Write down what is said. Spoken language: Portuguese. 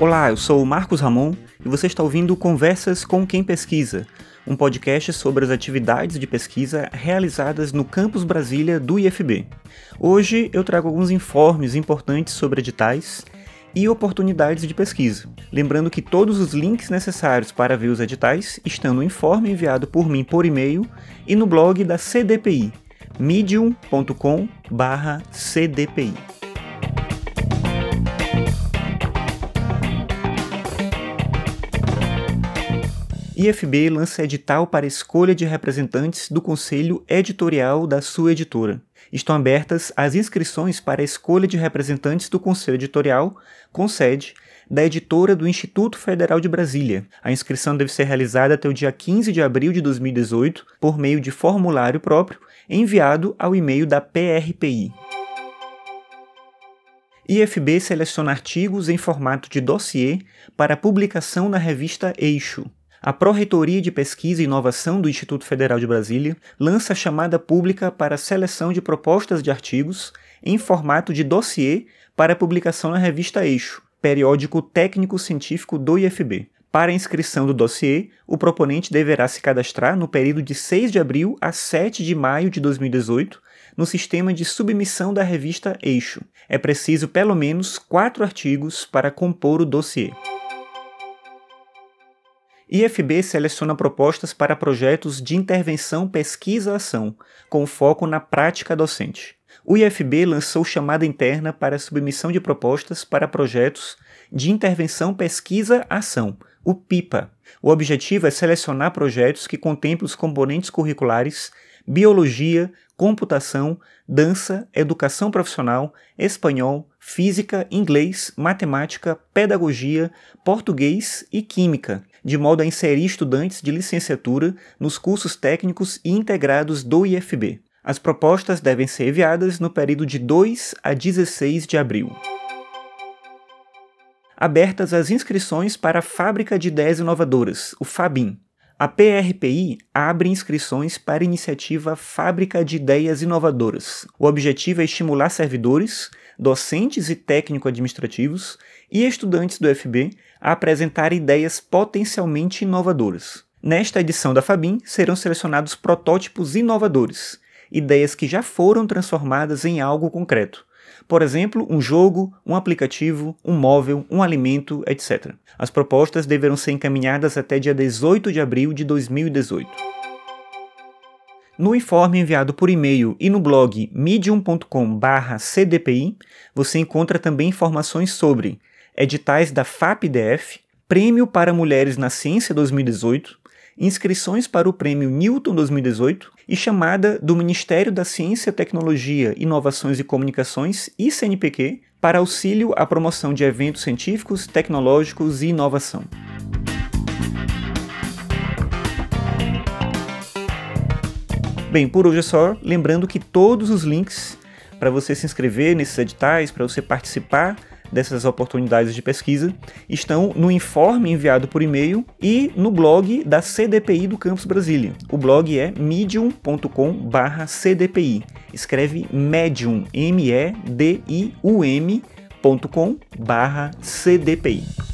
Olá, eu sou o Marcos Ramon e você está ouvindo Conversas com Quem Pesquisa, um podcast sobre as atividades de pesquisa realizadas no Campus Brasília do IFB. Hoje eu trago alguns informes importantes sobre editais e oportunidades de pesquisa. Lembrando que todos os links necessários para ver os editais estão no informe enviado por mim por e-mail e no blog da CDPI, medium.com/cdpi. IFB lança edital para escolha de representantes do conselho editorial da sua editora. Estão abertas as inscrições para a escolha de representantes do conselho editorial, com sede, da editora do Instituto Federal de Brasília. A inscrição deve ser realizada até o dia 15 de abril de 2018 por meio de formulário próprio enviado ao e-mail da PRPI. IFB seleciona artigos em formato de dossiê para publicação na revista Eixo. A Pró-Reitoria de Pesquisa e Inovação do Instituto Federal de Brasília lança chamada pública para seleção de propostas de artigos em formato de dossiê para publicação na revista Eixo, periódico técnico-científico do IFB. Para a inscrição do dossiê, o proponente deverá se cadastrar no período de 6 de abril a 7 de maio de 2018 no sistema de submissão da revista Eixo. É preciso pelo menos quatro artigos para compor o dossiê. IFB seleciona propostas para projetos de intervenção pesquisa-ação, com foco na prática docente. O IFB lançou chamada interna para submissão de propostas para projetos de intervenção pesquisa-ação, o PIPA. O objetivo é selecionar projetos que contemplem os componentes curriculares biologia, computação, dança, educação profissional, espanhol, física, inglês, matemática, pedagogia, português e química, de modo a inserir estudantes de licenciatura nos cursos técnicos e integrados do IFB. As propostas devem ser enviadas no período de 2 a 16 de abril. Abertas as inscrições para a Fábrica de Ideias Inovadoras, o FABIM. A PRPI abre inscrições para a iniciativa Fábrica de Ideias Inovadoras. O objetivo é estimular servidores, docentes e técnico-administrativos e estudantes do FB a apresentar ideias potencialmente inovadoras. Nesta edição da Fabim serão selecionados protótipos inovadores, ideias que já foram transformadas em algo concreto. Por exemplo, um jogo, um aplicativo, um móvel, um alimento, etc. As propostas deverão ser encaminhadas até dia 18 de abril de 2018. No informe enviado por e-mail e no blog medium.com/cdpi, você encontra também informações sobre editais da FAPDF, Prêmio para Mulheres na Ciência 2018, inscrições para o Prêmio Newton 2018 e chamada do Ministério da Ciência, Tecnologia, Inovações e Comunicações, ICNPq, para auxílio à promoção de eventos científicos, tecnológicos e inovação. Bem, por hoje é só. Lembrando que todos os links para você se inscrever nesses editais, para você participar dessas oportunidades de pesquisa estão no informe enviado por e-mail e no blog da CDPI do Campus Brasília. O blog é medium.com/cdpi. Escreve medium, M E D I U M.com/cdpi.